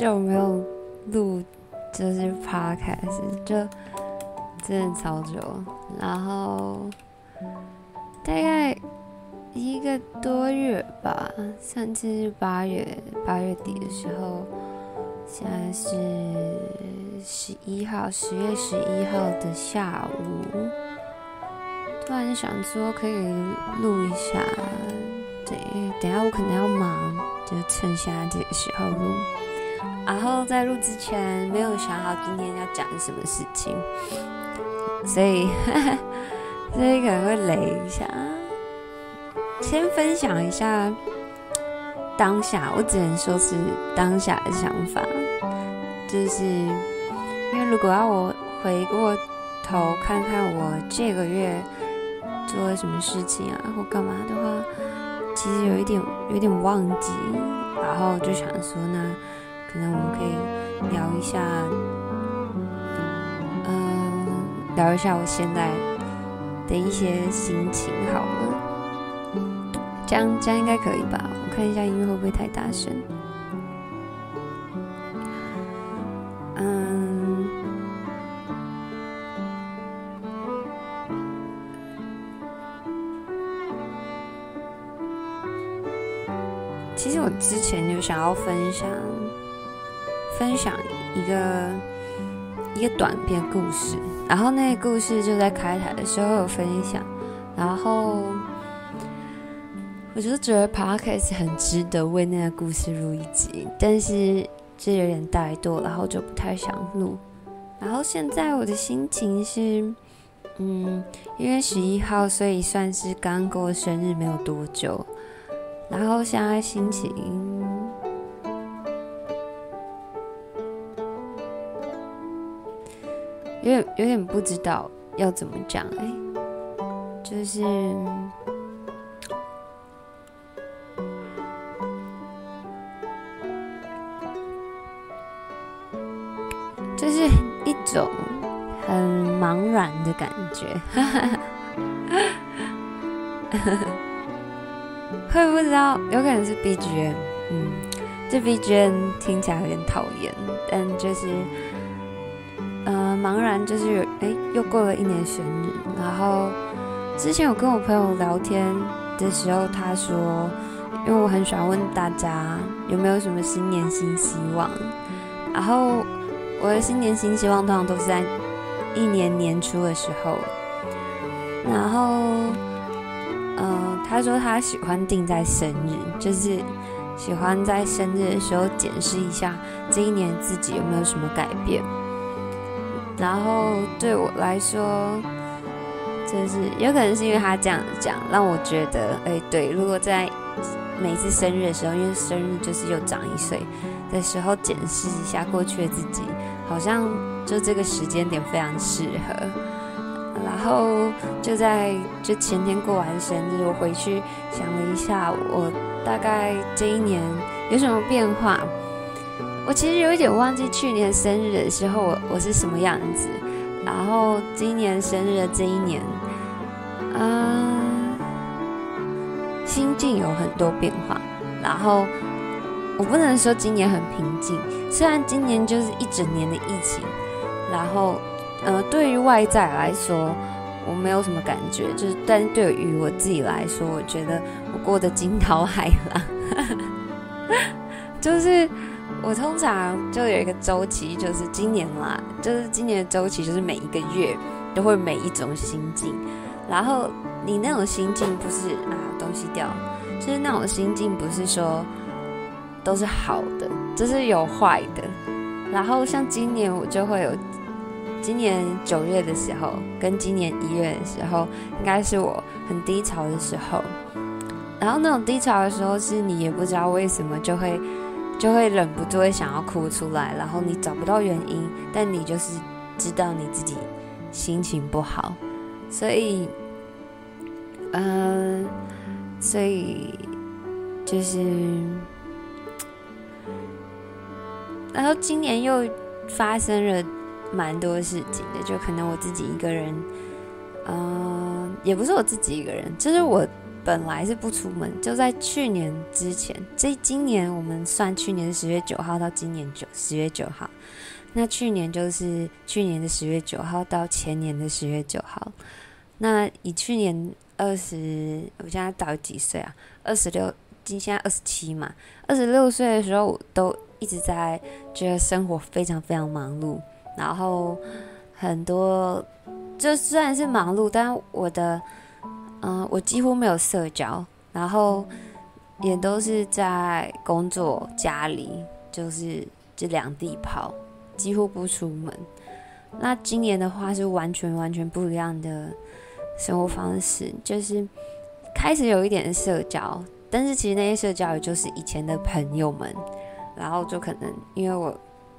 久没有录，就是 podcast，就真的超久。然后大概一个多月吧，上次是八月八月底的时候，现在是十一号，十月十一号的下午，突然想说可以录一下。对，等下我可能要忙，就趁现在这个时候录。然后在录之前没有想好今天要讲什么事情，所以 所以可能会雷一下。先分享一下当下，我只能说是当下的想法，就是因为如果要我回过头看看我这个月做了什么事情啊，或干嘛的话，其实有一点有点忘记，然后就想说呢。可能我们可以聊一下，嗯，聊一下我现在的一些心情好了，这样这样应该可以吧？我看一下音乐会不会太大声。嗯，其实我之前就想要分享。分享一个一个短篇故事，然后那个故事就在开台的时候有分享，然后我就觉得 podcast 很值得为那个故事录一集，但是这有点怠惰，然后就不太想录。然后现在我的心情是，嗯，因为十一号，所以算是刚过生日没有多久，然后现在心情。点有点不知道要怎么讲哎，就是就是一种很茫然的感觉，会不知道有可能是 BGM，嗯，这 BGM 听起来有点讨厌，但就是。茫然就是有哎，又过了一年生日。然后之前有跟我朋友聊天的时候，他说，因为我很喜欢问大家有没有什么新年新希望。然后我的新年新希望通常都是在一年年初的时候。然后，嗯，他说他喜欢定在生日，就是喜欢在生日的时候检视一下这一年自己有没有什么改变。然后对我来说，就是有可能是因为他这样讲，让我觉得，哎，对，如果在每次生日的时候，因为生日就是又长一岁的时候，检视一下过去的自己，好像就这个时间点非常适合。然后就在就前天过完生日，我回去想了一下，我大概这一年有什么变化。我其实有一点忘记去年生日的时候我我是什么样子，然后今年生日的这一年，嗯，心境有很多变化。然后我不能说今年很平静，虽然今年就是一整年的疫情，然后呃，对于外在来说我没有什么感觉，就是但对于我自己来说，我觉得我过得惊涛骇浪，就是。我通常就有一个周期，就是今年啦，就是今年的周期，就是每一个月都会每一种心境。然后你那种心境不是啊东西掉，就是那种心境不是说都是好的，就是有坏的。然后像今年我就会有，今年九月的时候跟今年一月的时候，应该是我很低潮的时候。然后那种低潮的时候，是你也不知道为什么就会。就会忍不住会想要哭出来，然后你找不到原因，但你就是知道你自己心情不好，所以，嗯，所以就是，然后今年又发生了蛮多事情的，就可能我自己一个人，嗯，也不是我自己一个人，就是我本来是不出门，就在去年之前，这今年我们算去年十月九号到今年九十月九号，那去年就是去年的十月九号到前年的十月九号。那以去年二十，我现在到几岁啊？二十六，今现在二十七嘛。二十六岁的时候，我都一直在觉得生活非常非常忙碌，然后很多，就虽然是忙碌，但我的。嗯，我几乎没有社交，然后也都是在工作、家里，就是这两地跑，几乎不出门。那今年的话是完全完全不一样的生活方式，就是开始有一点社交，但是其实那些社交也就是以前的朋友们，然后就可能因为我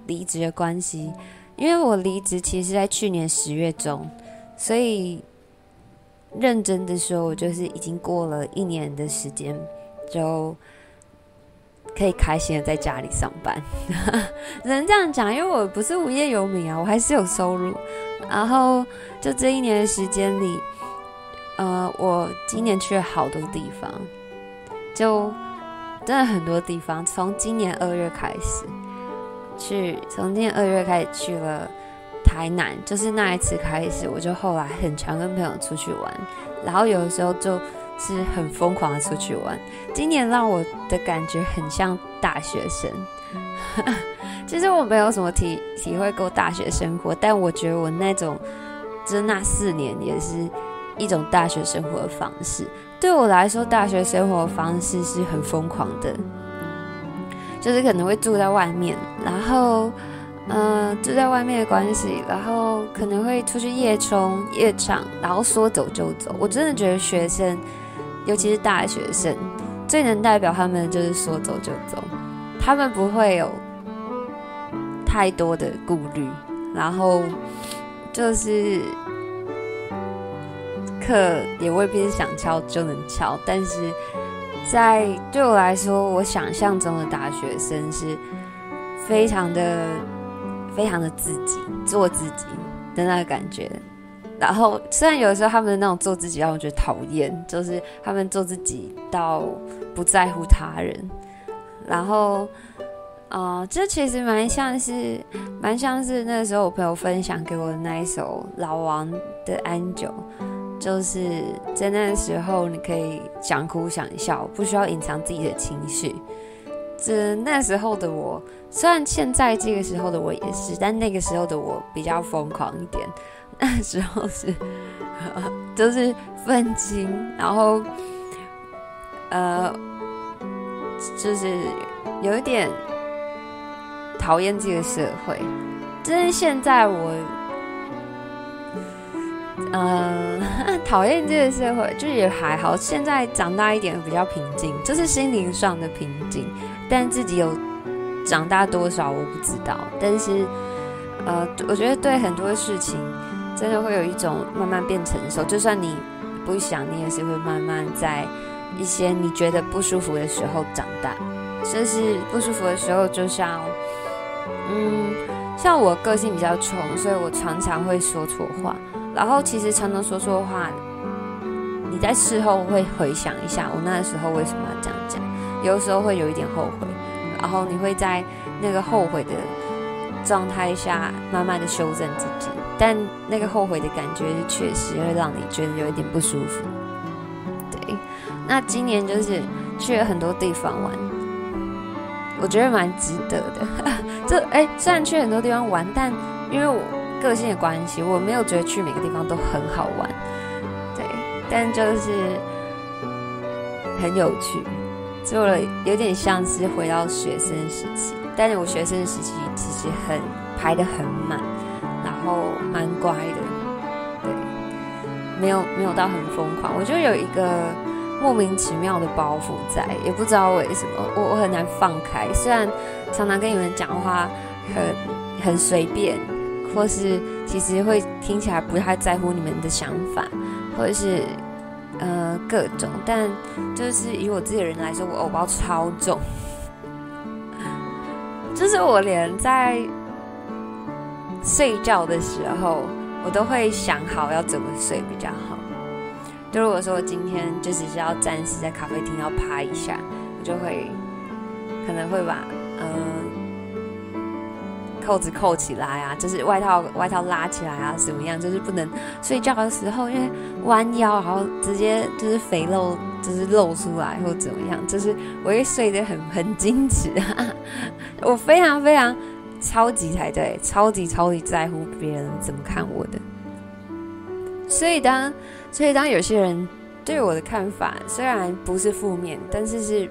离职的关系，因为我离职其实在去年十月中，所以。认真的说，我就是已经过了一年的时间，就可以开心的在家里上班。只能这样讲，因为我不是无业游民啊，我还是有收入。然后就这一年的时间里，呃，我今年去了好多地方，就真的很多地方。从今年二月开始去，从今年二月开始去了。台南就是那一次开始，我就后来很常跟朋友出去玩，然后有的时候就是很疯狂的出去玩。今年让我的感觉很像大学生，其实我没有什么体体会过大学生活，但我觉得我那种就是那四年也是一种大学生活的方式。对我来说，大学生活方式是很疯狂的，就是可能会住在外面，然后。嗯，住在外面的关系，然后可能会出去夜冲、夜场，然后说走就走。我真的觉得学生，尤其是大学生，最能代表他们就是说走就走，他们不会有太多的顾虑，然后就是课也未必是想敲就能敲，但是在对我来说，我想象中的大学生是非常的。非常的自己做自己的那个感觉，然后虽然有的时候他们那种做自己让我觉得讨厌，就是他们做自己到不在乎他人，然后，啊，这其实蛮像是蛮像是那时候我朋友分享给我的那一首老王的《安久》，就是在那个时候你可以想哭想笑，不需要隐藏自己的情绪。这那时候的我，虽然现在这个时候的我也是，但那个时候的我比较疯狂一点。那时候是，就是愤青，然后，呃，就是有一点讨厌这个社会。就是现在我，嗯，讨厌这个社会，就也还好。现在长大一点，比较平静，就是心灵上的平静。但自己有长大多少我不知道，但是呃，我觉得对很多事情真的会有一种慢慢变成熟。就算你不想，你也是会慢慢在一些你觉得不舒服的时候长大。就是不舒服的时候，就像嗯，像我个性比较冲，所以我常常会说错话。然后其实常常说错话，你在事后会回想一下，我那时候为什么要这样讲。有的时候会有一点后悔，然后你会在那个后悔的状态下慢慢的修正自己，但那个后悔的感觉确实会让你觉得有一点不舒服。对，那今年就是去了很多地方玩，我觉得蛮值得的。这哎，虽然去很多地方玩，但因为我个性的关系，我没有觉得去每个地方都很好玩。对，但就是很有趣。做了有点像是回到学生时期，但是我学生时期其实很排的很满，然后蛮乖的，对，没有没有到很疯狂。我就有一个莫名其妙的包袱在，也不知道为什么，我我很难放开。虽然常常跟你们讲话很很随便，或是其实会听起来不太在乎你们的想法，或者是。呃，各种，但就是以我自己的人来说，我偶包超重，就是我连在睡觉的时候，我都会想好要怎么睡比较好。就如果说我今天就只是要暂时在咖啡厅要趴一下，我就会可能会把呃扣子扣起来啊，就是外套外套拉起来啊，怎么样？就是不能睡觉的时候，因为弯腰然后直接就是肥肉就是露出来或怎么样，就是我会睡得很很矜持，我非常非常超级才对，超级超级在乎别人怎么看我的。所以当所以当有些人对我的看法虽然不是负面，但是是。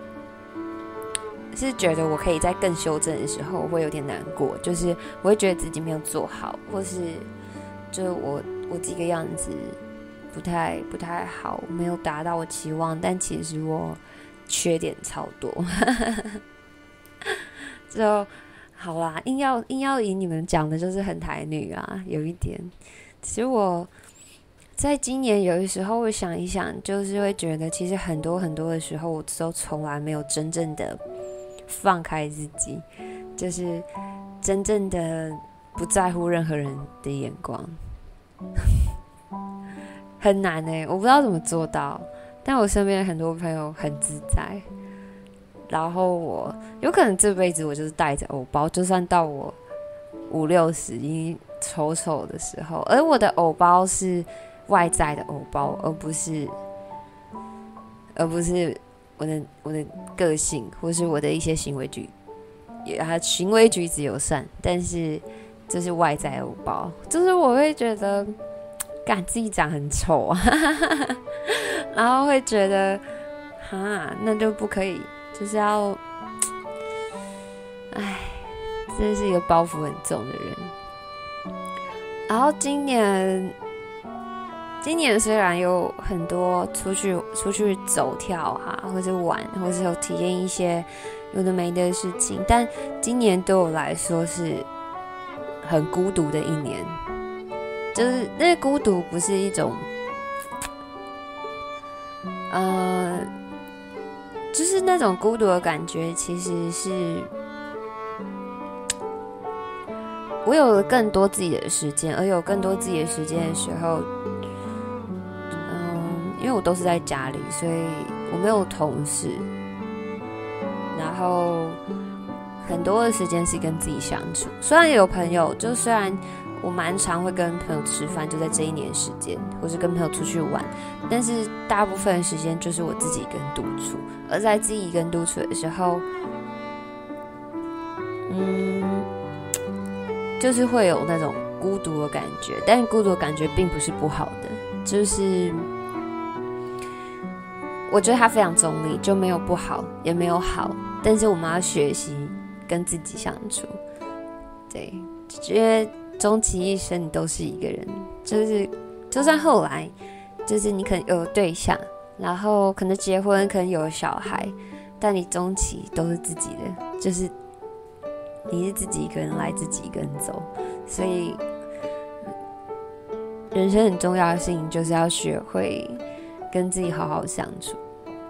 是觉得我可以在更修正的时候，会有点难过，就是我会觉得自己没有做好，或是就是我我这个样子不太不太好，没有达到我期望，但其实我缺点超多，就好啦。硬要硬要以你们讲的就是很台女啊，有一点。其实我在今年有的时候会想一想，就是会觉得其实很多很多的时候，我都从来没有真正的。放开自己，就是真正的不在乎任何人的眼光，很难哎，我不知道怎么做到。但我身边很多朋友很自在，然后我有可能这辈子我就是带着偶包，就算到我五六十已经丑丑的时候，而我的偶包是外在的偶包，而不是，而不是。我的我的个性，或是我的一些行为举，也还行为举止友善，但是这是外在欧包，就是我会觉得，感自己长很丑啊，然后会觉得，哈，那就不可以，就是要，唉，真是一个包袱很重的人。然后今年。今年虽然有很多出去出去走跳哈，或者玩，或者有体验一些有的没的事情，但今年对我来说是很孤独的一年。就是那孤独不是一种，呃，就是那种孤独的感觉，其实是我有了更多自己的时间，而有更多自己的时间的时候。因为我都是在家里，所以我没有同事，然后很多的时间是跟自己相处。虽然有朋友，就虽然我蛮常会跟朋友吃饭，就在这一年时间，或是跟朋友出去玩，但是大部分时间就是我自己跟独处。而在自己跟独处的时候，嗯，就是会有那种孤独的感觉，但孤独的感觉并不是不好的，就是。我觉得他非常中立，就没有不好，也没有好。但是我们要学习跟自己相处。对，因为终其一生你都是一个人，就是就算后来，就是你可能有对象，然后可能结婚，可能有小孩，但你终其都是自己的，就是你是自己一个人来，自己一个人走。所以，人生很重要的事情就是要学会。跟自己好好相处，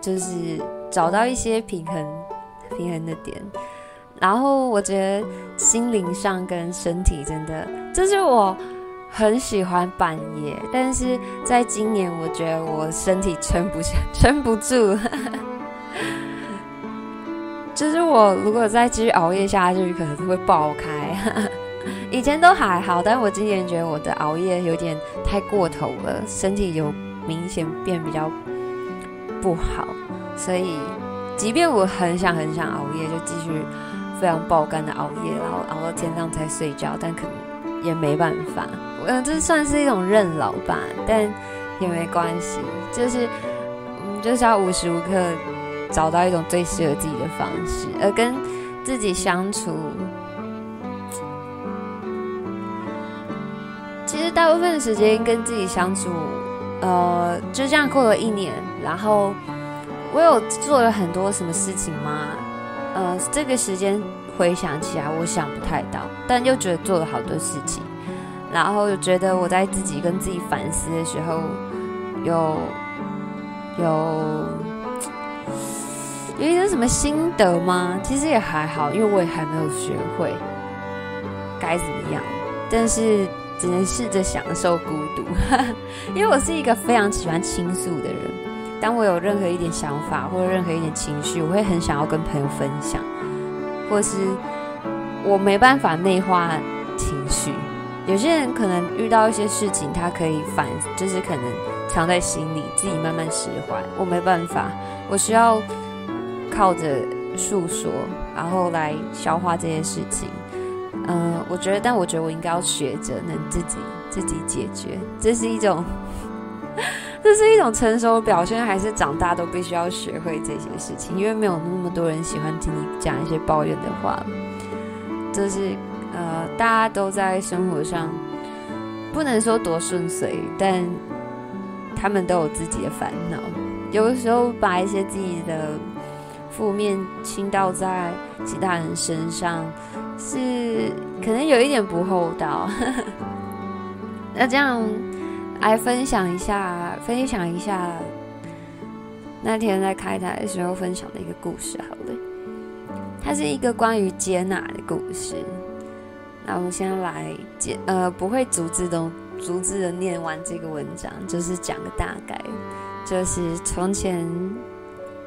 就是找到一些平衡、平衡的点。然后我觉得心灵上跟身体真的，这是我很喜欢半夜，但是在今年我觉得我身体撑不下、撑不住。就是我如果再继续熬夜下去，可能会爆开。以前都还好，但我今年觉得我的熬夜有点太过头了，身体有。明显变比较不好，所以即便我很想很想熬夜，就继续非常爆肝的熬夜，然后熬到天亮才睡觉，但可能也没办法。嗯，这算是一种认老吧，但也没关系，就是我们就是要无时无刻找到一种最适合自己的方式，而跟自己相处。其实大部分时间跟自己相处。呃，就这样过了一年，然后我有做了很多什么事情吗？呃，这个时间回想起来，我想不太到，但又觉得做了好多事情，然后又觉得我在自己跟自己反思的时候，有有有一些什么心得吗？其实也还好，因为我也还没有学会该怎么样，但是只能试着享受孤独，因为我是一个非常喜欢倾诉的人。当我有任何一点想法或者任何一点情绪，我会很想要跟朋友分享，或是我没办法内化情绪。有些人可能遇到一些事情，他可以反，就是可能藏在心里，自己慢慢释怀。我没办法，我需要靠着诉说，然后来消化这些事情。嗯，我觉得，但我觉得我应该要学着能自己自己解决，这是一种。这是一种成熟表现，还是长大都必须要学会这些事情？因为没有那么多人喜欢听你讲一些抱怨的话。就是呃，大家都在生活上不能说多顺遂，但他们都有自己的烦恼。有的时候把一些自己的负面倾倒在其他人身上，是可能有一点不厚道。那这样。来分享一下，分享一下那天在开台的时候分享的一个故事。好了，它是一个关于接纳的故事。那我们先来接，呃，不会逐字的逐字的念完这个文章，就是讲个大概。就是从前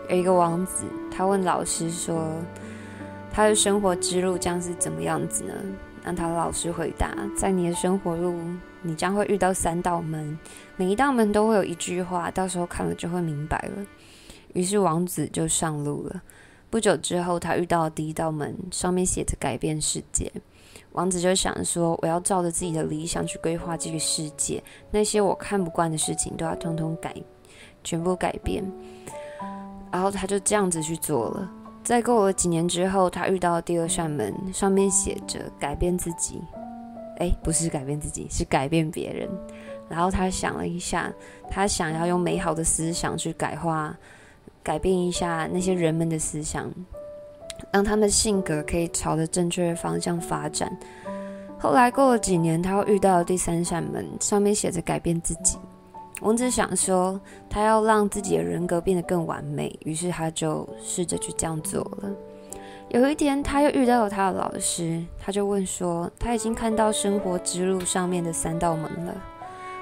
有一个王子，他问老师说，他的生活之路将是怎么样子呢？让他老师回答，在你的生活路。你将会遇到三道门，每一道门都会有一句话，到时候看了就会明白了。于是王子就上路了。不久之后，他遇到了第一道门，上面写着“改变世界”。王子就想说：“我要照着自己的理想去规划这个世界，那些我看不惯的事情都要通通改，全部改变。”然后他就这样子去做了。在过了几年之后，他遇到第二扇门，上面写着“改变自己”。哎，不是改变自己，是改变别人。然后他想了一下，他想要用美好的思想去改化、改变一下那些人们的思想，让他们性格可以朝着正确的方向发展。后来过了几年，他又遇到了第三扇门，上面写着“改变自己”。王子想说，他要让自己的人格变得更完美，于是他就试着去这样做了。有一天，他又遇到了他的老师，他就问说：“他已经看到生活之路上面的三道门了，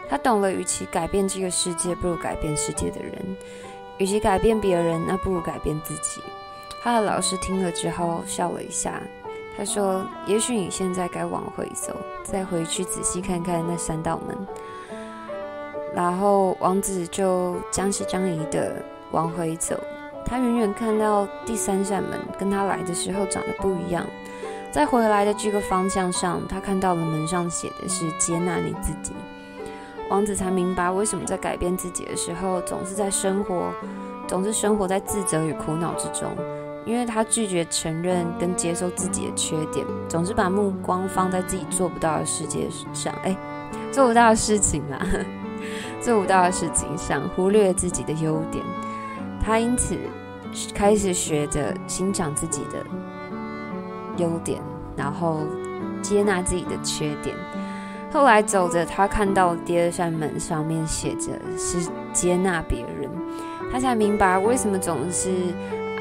他懂了，与其改变这个世界，不如改变世界的人；与其改变别人，那不如改变自己。”他的老师听了之后笑了一下，他说：“也许你现在该往回走，再回去仔细看看那三道门。”然后王子就将信将疑的往回走。他远远看到第三扇门跟他来的时候长得不一样，在回来的这个方向上，他看到了门上写的是“接纳你自己”。王子才明白为什么在改变自己的时候，总是在生活，总是生活在自责与苦恼之中，因为他拒绝承认跟接受自己的缺点，总是把目光放在自己做不到的世界上，哎，做不到的事情啊，做不到的事情上，忽略自己的优点。他因此开始学着欣赏自己的优点，然后接纳自己的缺点。后来走着，他看到第二扇门上面写着是接纳别人，他才明白为什么总是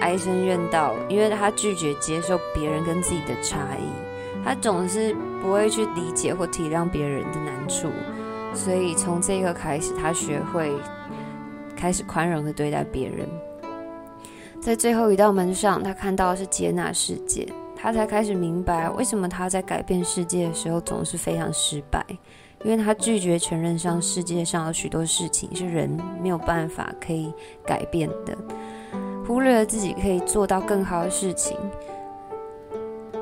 唉声怨道，因为他拒绝接受别人跟自己的差异，他总是不会去理解或体谅别人的难处，所以从这个开始，他学会。开始宽容的对待别人，在最后一道门上，他看到的是接纳世界，他才开始明白为什么他在改变世界的时候总是非常失败，因为他拒绝承认上世界上有许多事情是人没有办法可以改变的，忽略了自己可以做到更好的事情，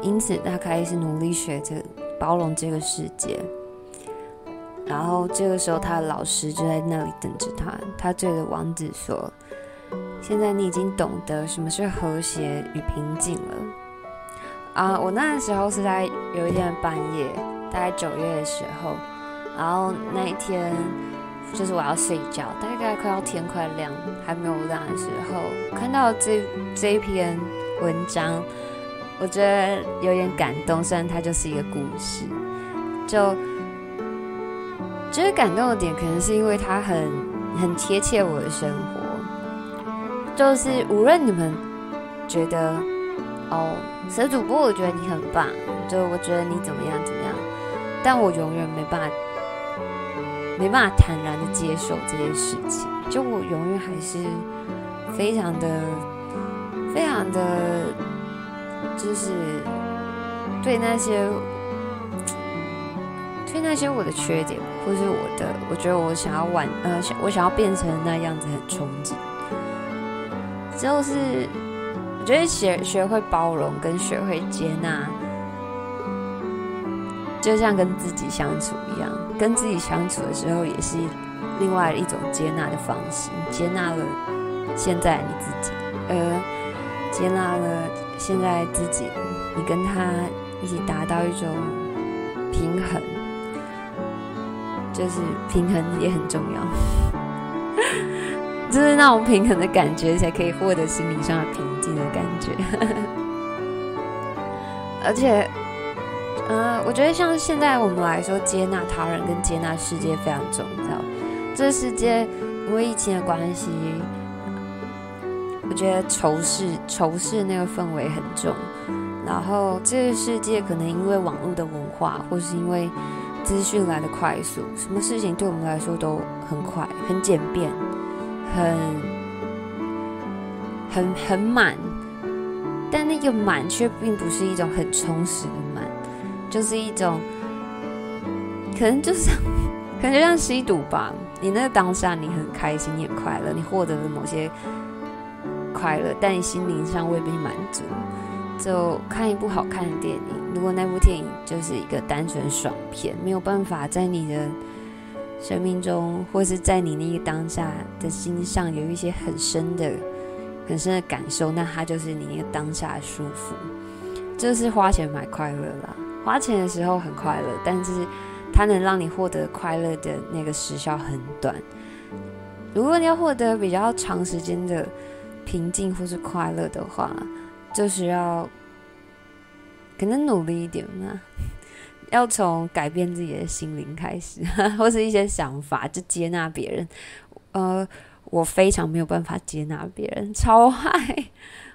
因此他开始努力学着包容这个世界。然后这个时候，他的老师就在那里等着他。他对着王子说：“现在你已经懂得什么是和谐与平静了。”啊，我那时候是在有一天半夜，大概九月的时候，然后那一天就是我要睡觉，大概快要天快亮还没有亮的时候，看到这这一篇文章，我觉得有点感动。虽然它就是一个故事，就。觉得感动的点，可能是因为它很很贴切我的生活。就是无论你们觉得哦，蛇主播，我觉得你很棒，就我觉得你怎么样怎么样，但我永远没办法，没办法坦然的接受这件事情。就我永远还是非常的、非常的，就是对那些、对那些我的缺点，或是我的，我觉得我想要完，呃，想我想要变成那样子，很憧憬。就是我觉得学学会包容跟学会接纳。就像跟自己相处一样，跟自己相处的时候，也是另外一种接纳的方式。接纳了现在你自己，呃，接纳了现在自己，你跟他一起达到一种平衡，就是平衡也很重要，就是那种平衡的感觉，才可以获得心理上的平静的感觉，而且。嗯，我觉得像现在我们来说，接纳他人跟接纳世界非常重要。这世界因为疫情的关系，我觉得仇视仇视那个氛围很重。然后这个世界可能因为网络的文化，或是因为资讯来的快速，什么事情对我们来说都很快、很简便、很很很满。但那个满却并不是一种很充实的满。就是一种，可能就是 感觉像吸毒吧。你那个当下，你很开心，你很快乐，你获得了某些快乐，但你心灵上未必满足。就看一部好看的电影，如果那部电影就是一个单纯爽片，没有办法在你的生命中，或是在你那个当下的心上有一些很深的、很深的感受，那它就是你那个当下的舒服。就是花钱买快乐啦。花钱的时候很快乐，但是它能让你获得快乐的那个时效很短。如果你要获得比较长时间的平静或是快乐的话，就是要可能努力一点嘛，要从改变自己的心灵开始，或是一些想法，就接纳别人。呃，我非常没有办法接纳别人，超害。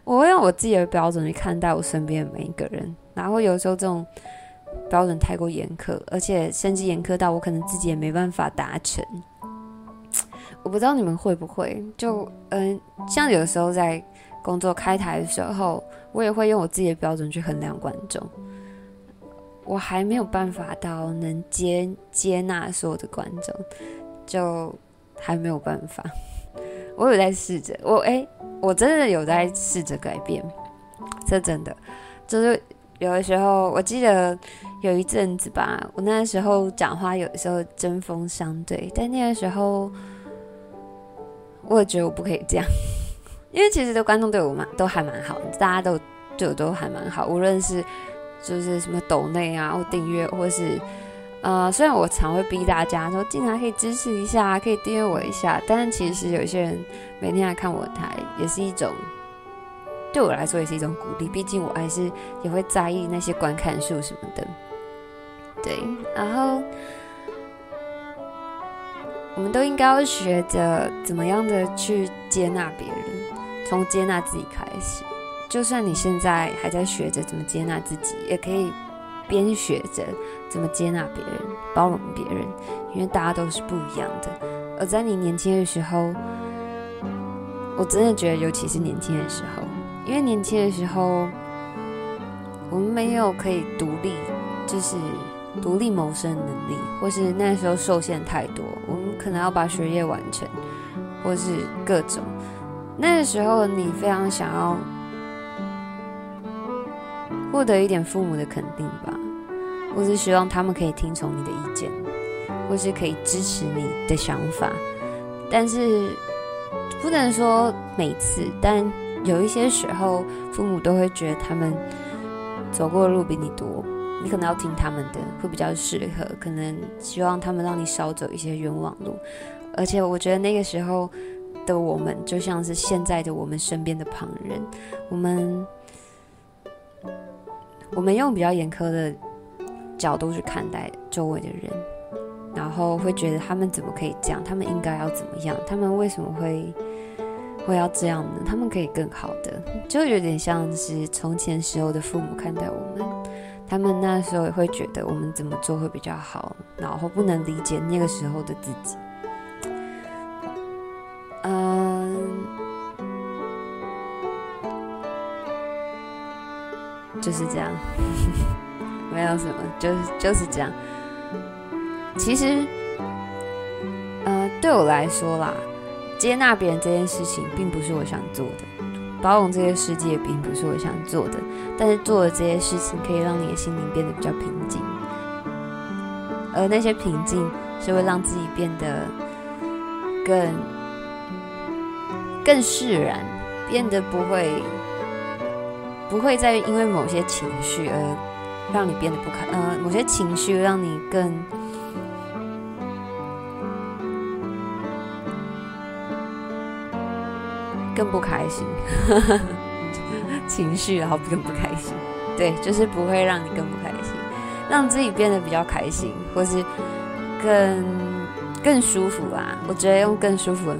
我会用我自己的标准去看待我身边的每一个人，然后有时候这种。标准太过严苛，而且甚至严苛到我可能自己也没办法达成。我不知道你们会不会，就嗯，像有时候在工作开台的时候，我也会用我自己的标准去衡量观众。我还没有办法到能接接纳所有的观众，就还没有办法。我有在试着，我哎，我真的有在试着改变，这真的就是。有的时候，我记得有一阵子吧，我那时候讲话有的时候针锋相对，但那个时候，我也觉得我不可以这样，因为其实的观众对我蛮都还蛮好，大家都对我都还蛮好，无论是就是什么抖内啊，或订阅，或是呃，虽然我常会逼大家说进来可以支持一下，可以订阅我一下，但是其实有些人每天来看我台，也是一种。对我来说也是一种鼓励，毕竟我还是也会在意那些观看数什么的。对，然后我们都应该要学着怎么样的去接纳别人，从接纳自己开始。就算你现在还在学着怎么接纳自己，也可以边学着怎么接纳别人、包容别人，因为大家都是不一样的。而在你年轻的时候，我真的觉得，尤其是年轻的时候。因为年轻的时候，我们没有可以独立，就是独立谋生的能力，或是那时候受限太多，我们可能要把学业完成，或是各种。那个时候，你非常想要获得一点父母的肯定吧，或是希望他们可以听从你的意见，或是可以支持你的想法。但是不能说每次，但。有一些时候，父母都会觉得他们走过的路比你多，你可能要听他们的，会比较适合。可能希望他们让你少走一些冤枉路。而且，我觉得那个时候的我们，就像是现在的我们身边的旁人，我们我们用比较严苛的角度去看待周围的人，然后会觉得他们怎么可以这样？他们应该要怎么样？他们为什么会？会要这样呢，他们可以更好的，就有点像是从前时候的父母看待我们，他们那时候也会觉得我们怎么做会比较好，然后不能理解那个时候的自己。就是这样，没有什么，就是就是这样。其实，呃，对我来说啦，接纳别人这件事情并不是我想做的，包容这个世界并不是我想做的。但是做了这些事情，可以让你的心灵变得比较平静，而那些平静是会让自己变得更。更释然，变得不会不会再因为某些情绪而让你变得不开，呃，某些情绪让你更更不开心，情绪然后更不开心，对，就是不会让你更不开心，让自己变得比较开心，或是更更舒服啊。我觉得用更舒服。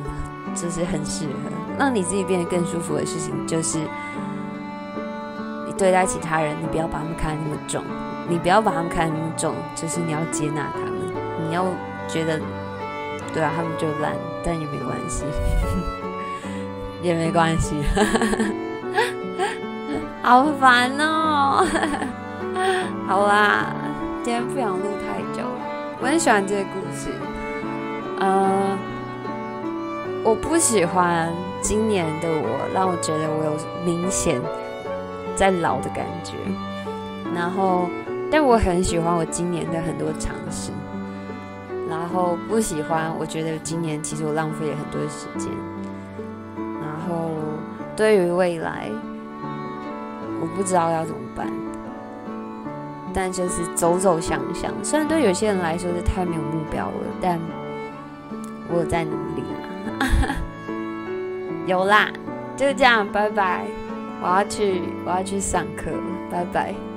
就是很适合让你自己变得更舒服的事情，就是对待其他人，你不要把他们看那么重，你不要把他们看那么重，就是你要接纳他们，你要觉得，对啊，他们就烂，但也没关系，也没关系，好烦哦，好啦，今天不想录太久，我很喜欢这个故事，呃。我不喜欢今年的我，让我觉得我有明显在老的感觉。然后，但我很喜欢我今年的很多尝试。然后不喜欢，我觉得今年其实我浪费了很多时间。然后，对于未来，我不知道要怎么办。但就是走走想想，虽然对有些人来说是太没有目标了，但我有在努力。有啦，就这样，拜拜。我要去，我要去上课了，拜拜。